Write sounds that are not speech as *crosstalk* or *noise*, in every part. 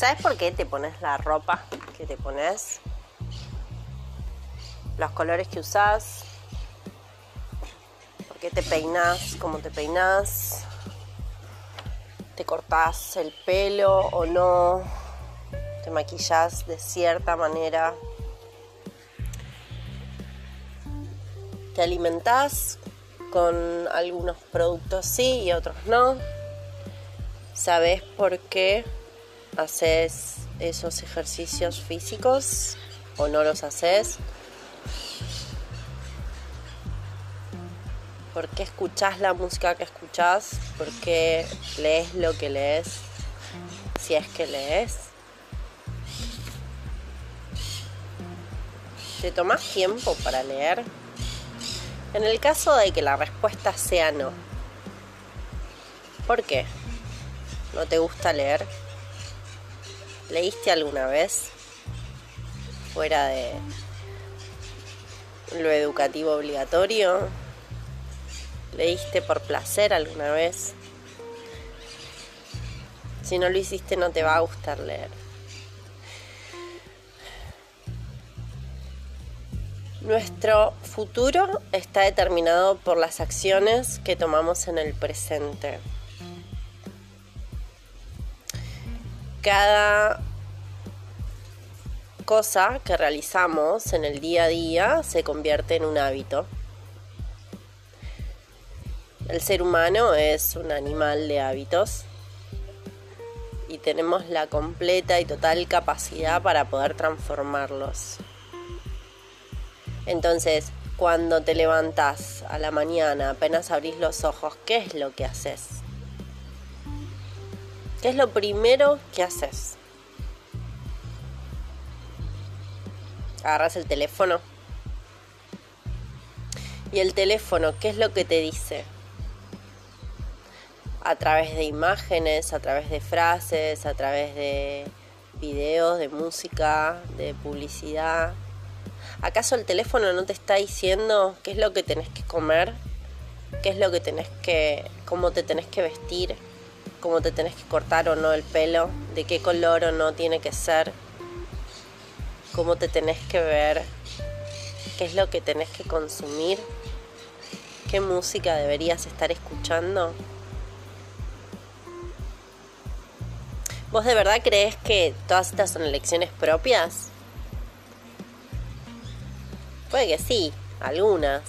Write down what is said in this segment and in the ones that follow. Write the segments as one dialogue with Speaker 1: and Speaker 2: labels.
Speaker 1: ¿Sabes por qué te pones la ropa que te pones? Los colores que usas. ¿Por qué te peinas como te peinas? ¿Te cortás el pelo o no? ¿Te maquillas de cierta manera? ¿Te alimentás con algunos productos sí y otros no? ¿Sabes por qué haces esos ejercicios físicos o no los haces? ¿Por qué escuchás la música que escuchás? ¿Por qué lees lo que lees? Si es que lees. ¿Te tomas tiempo para leer? En el caso de que la respuesta sea no, ¿por qué? ¿No te gusta leer? ¿Leíste alguna vez? Fuera de lo educativo obligatorio. ¿Leíste por placer alguna vez? Si no lo hiciste no te va a gustar leer. Nuestro futuro está determinado por las acciones que tomamos en el presente. Cada cosa que realizamos en el día a día se convierte en un hábito. El ser humano es un animal de hábitos y tenemos la completa y total capacidad para poder transformarlos. Entonces, cuando te levantas a la mañana, apenas abrís los ojos, ¿qué es lo que haces? ¿Qué es lo primero que haces? Agarras el teléfono. ¿Y el teléfono qué es lo que te dice? A través de imágenes, a través de frases, a través de videos, de música, de publicidad. ¿Acaso el teléfono no te está diciendo qué es lo que tenés que comer? ¿Qué es lo que tenés que, cómo te tenés que vestir? ¿Cómo te tenés que cortar o no el pelo? ¿De qué color o no tiene que ser? ¿Cómo te tenés que ver? ¿Qué es lo que tenés que consumir? ¿Qué música deberías estar escuchando? ¿Vos de verdad crees que todas estas son elecciones propias? Puede que sí, algunas.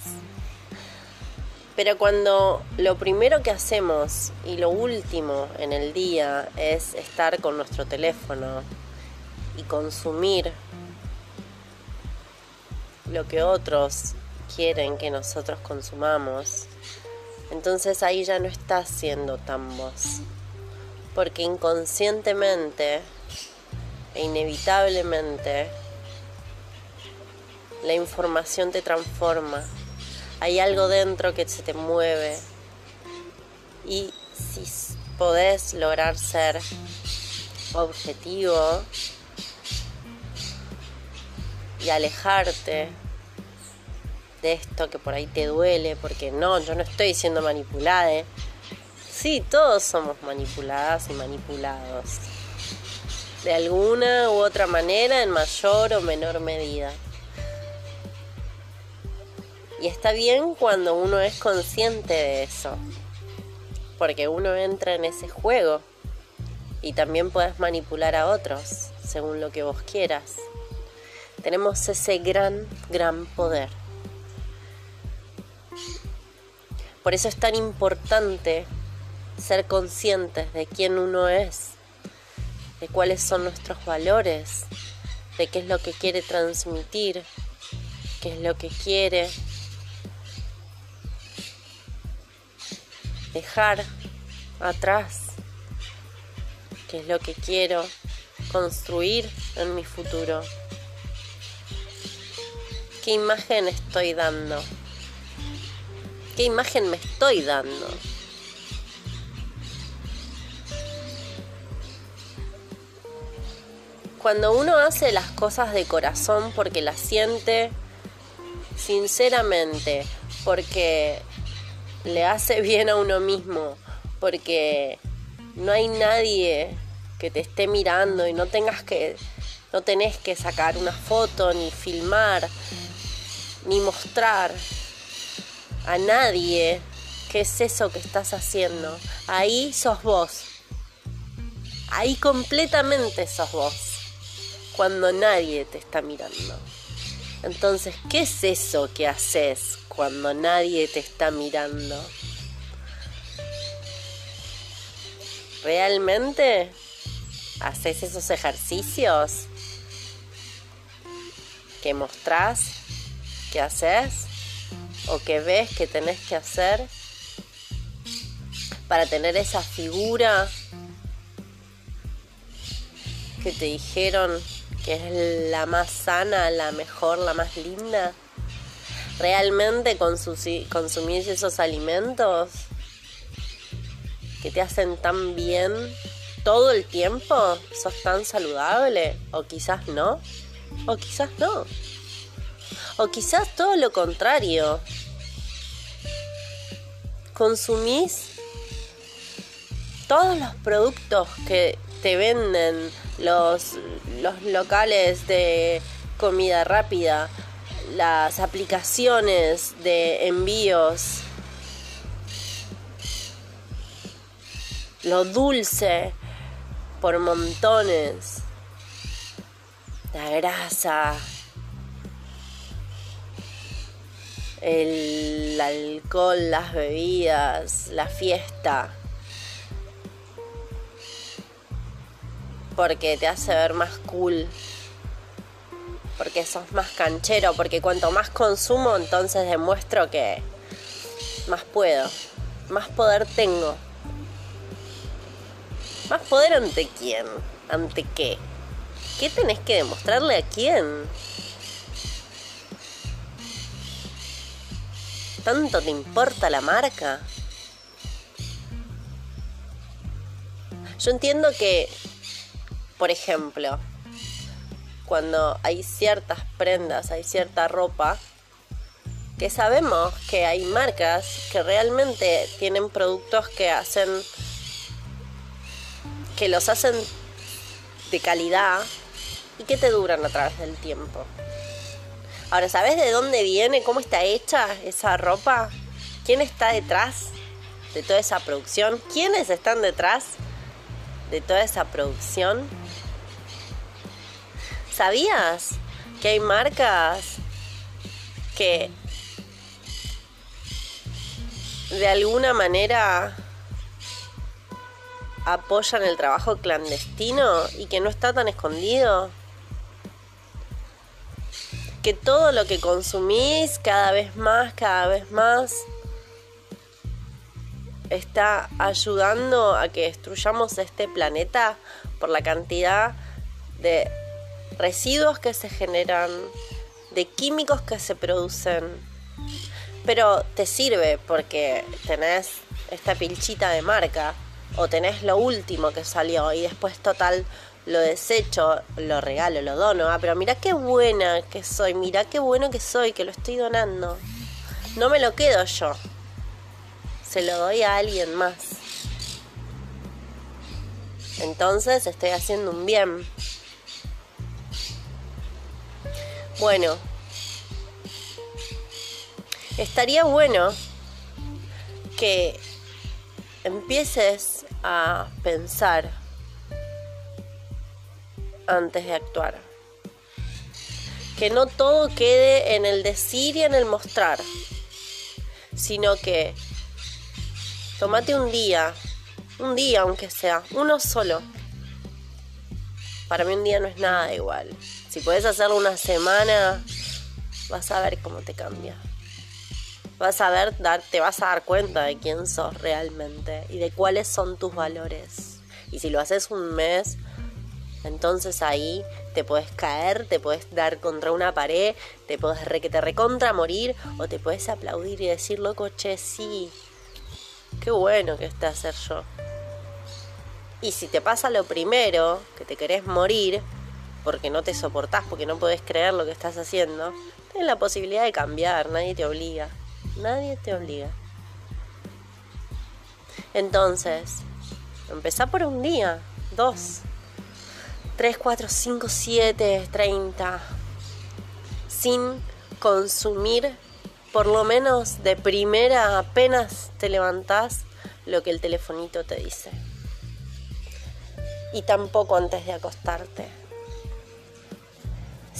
Speaker 1: Pero cuando lo primero que hacemos y lo último en el día es estar con nuestro teléfono y consumir lo que otros quieren que nosotros consumamos, entonces ahí ya no estás siendo tan vos. Porque inconscientemente e inevitablemente la información te transforma. Hay algo dentro que se te mueve. Y si podés lograr ser objetivo y alejarte de esto que por ahí te duele, porque no, yo no estoy siendo manipulada. Sí, todos somos manipuladas y manipulados. De alguna u otra manera, en mayor o menor medida. Y está bien cuando uno es consciente de eso, porque uno entra en ese juego y también puedes manipular a otros según lo que vos quieras. Tenemos ese gran, gran poder. Por eso es tan importante ser conscientes de quién uno es, de cuáles son nuestros valores, de qué es lo que quiere transmitir, qué es lo que quiere dejar atrás, qué es lo que quiero construir en mi futuro, qué imagen estoy dando, qué imagen me estoy dando. Cuando uno hace las cosas de corazón porque las siente sinceramente, porque le hace bien a uno mismo, porque no hay nadie que te esté mirando y no tengas que no tenés que sacar una foto ni filmar ni mostrar a nadie qué es eso que estás haciendo. Ahí sos vos. Ahí completamente sos vos. Cuando nadie te está mirando. Entonces, ¿qué es eso que haces cuando nadie te está mirando? ¿Realmente haces esos ejercicios que mostrás que haces o que ves que tenés que hacer para tener esa figura que te dijeron que es la más sana, la mejor, la más linda? ¿Realmente consumís esos alimentos que te hacen tan bien todo el tiempo? ¿Sos tan saludable? ¿O quizás no? ¿O quizás no? ¿O quizás todo lo contrario? ¿Consumís todos los productos que te venden los, los locales de comida rápida, las aplicaciones de envíos, lo dulce por montones, la grasa, el alcohol, las bebidas, la fiesta. Porque te hace ver más cool, porque sos más canchero, porque cuanto más consumo, entonces demuestro que más puedo, más poder tengo. ¿Más poder ante quién? ¿Ante qué? ¿Qué tenés que demostrarle a quién? ¿Tanto te importa la marca? Yo entiendo que por ejemplo, cuando hay ciertas prendas, hay cierta ropa, que sabemos que hay marcas que realmente tienen productos que hacen, que los hacen de calidad y que te duran a través del tiempo. Ahora, ¿sabes de dónde viene? ¿Cómo está hecha esa ropa? ¿Quién está detrás de toda esa producción? ¿Quiénes están detrás de toda esa producción? ¿Sabías que hay marcas que de alguna manera apoyan el trabajo clandestino y que no está tan escondido? Que todo lo que consumís cada vez más, cada vez más, está ayudando a que destruyamos este planeta por la cantidad de residuos que se generan, de químicos que se producen. Pero te sirve porque tenés esta pilchita de marca o tenés lo último que salió y después total lo desecho, lo regalo, lo dono. Ah, pero mira qué buena que soy, mira qué bueno que soy, que lo estoy donando. No me lo quedo yo. Se lo doy a alguien más. Entonces estoy haciendo un bien. Bueno, estaría bueno que empieces a pensar antes de actuar. Que no todo quede en el decir y en el mostrar, sino que tomate un día, un día aunque sea, uno solo. Para mí un día no es nada igual. Si puedes hacerlo una semana, vas a ver cómo te cambia. Vas a ver, te vas a dar cuenta de quién sos realmente y de cuáles son tus valores. Y si lo haces un mes, entonces ahí te puedes caer, te puedes dar contra una pared, te puedes re, que te recontra morir o te puedes aplaudir y decir, loco, che, sí, qué bueno que esté hacer yo. Y si te pasa lo primero, que te querés morir, porque no te soportás, porque no podés creer lo que estás haciendo, tienes la posibilidad de cambiar, nadie te obliga. Nadie te obliga. Entonces, empezá por un día. 2, 3, 4, 5, 7, 30, sin consumir, por lo menos de primera apenas te levantás, lo que el telefonito te dice. Y tampoco antes de acostarte.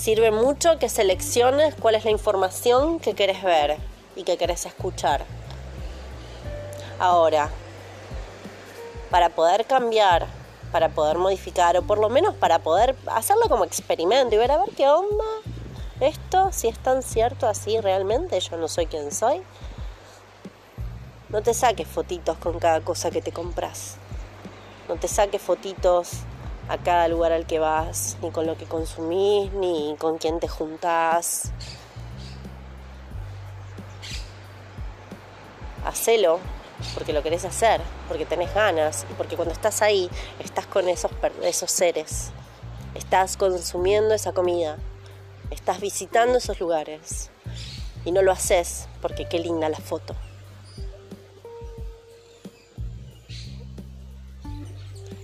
Speaker 1: Sirve mucho que selecciones cuál es la información que querés ver y que querés escuchar. Ahora, para poder cambiar, para poder modificar o por lo menos para poder hacerlo como experimento y ver a ver qué onda esto, si es tan cierto así realmente, yo no soy quien soy. No te saques fotitos con cada cosa que te compras. No te saques fotitos a cada lugar al que vas, ni con lo que consumís, ni con quién te juntás. Hacelo porque lo querés hacer, porque tenés ganas y porque cuando estás ahí estás con esos, esos seres, estás consumiendo esa comida, estás visitando esos lugares y no lo haces porque qué linda la foto.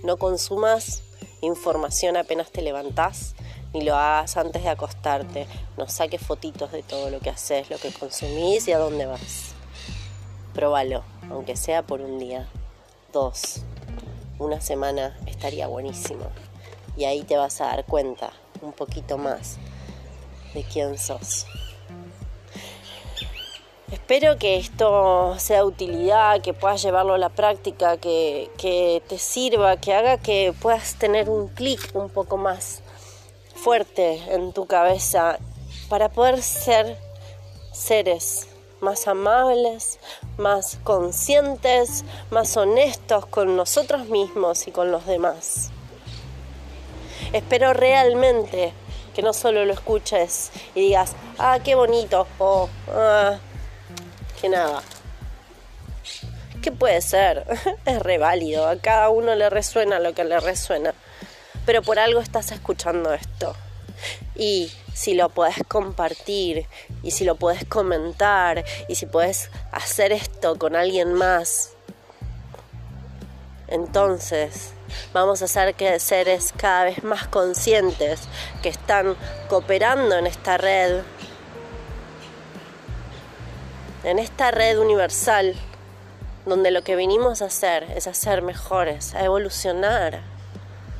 Speaker 1: No consumas información apenas te levantás, ni lo hagas antes de acostarte. No saques fotitos de todo lo que haces, lo que consumís y a dónde vas. Próbalo, aunque sea por un día, dos, una semana estaría buenísimo. Y ahí te vas a dar cuenta un poquito más de quién sos. Espero que esto sea de utilidad, que puedas llevarlo a la práctica, que, te sirva, que haga que puedas tener un clic un poco más fuerte en tu cabeza para poder ser seres más amables, más conscientes, más honestos con nosotros mismos y con los demás. Espero realmente que no solo lo escuches y digas, ah, qué bonito, o ah, que nada. ¿Qué puede ser? *laughs* es re válido, a cada uno le resuena lo que le resuena. Pero por algo estás escuchando esto. Y si lo puedes compartir, y si lo puedes comentar, y si puedes hacer esto con alguien más, entonces vamos a ser que seres cada vez más conscientes que están cooperando en esta red, en esta red universal, donde lo que vinimos a hacer es a ser mejores, a evolucionar,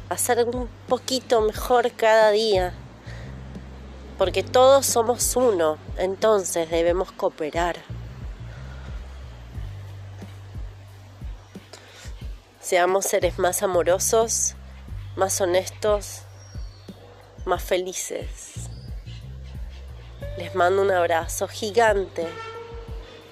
Speaker 1: a ser un poquito mejor cada día, porque todos somos uno, entonces debemos cooperar. Seamos seres más amorosos, más honestos, más felices. Les mando un abrazo gigante.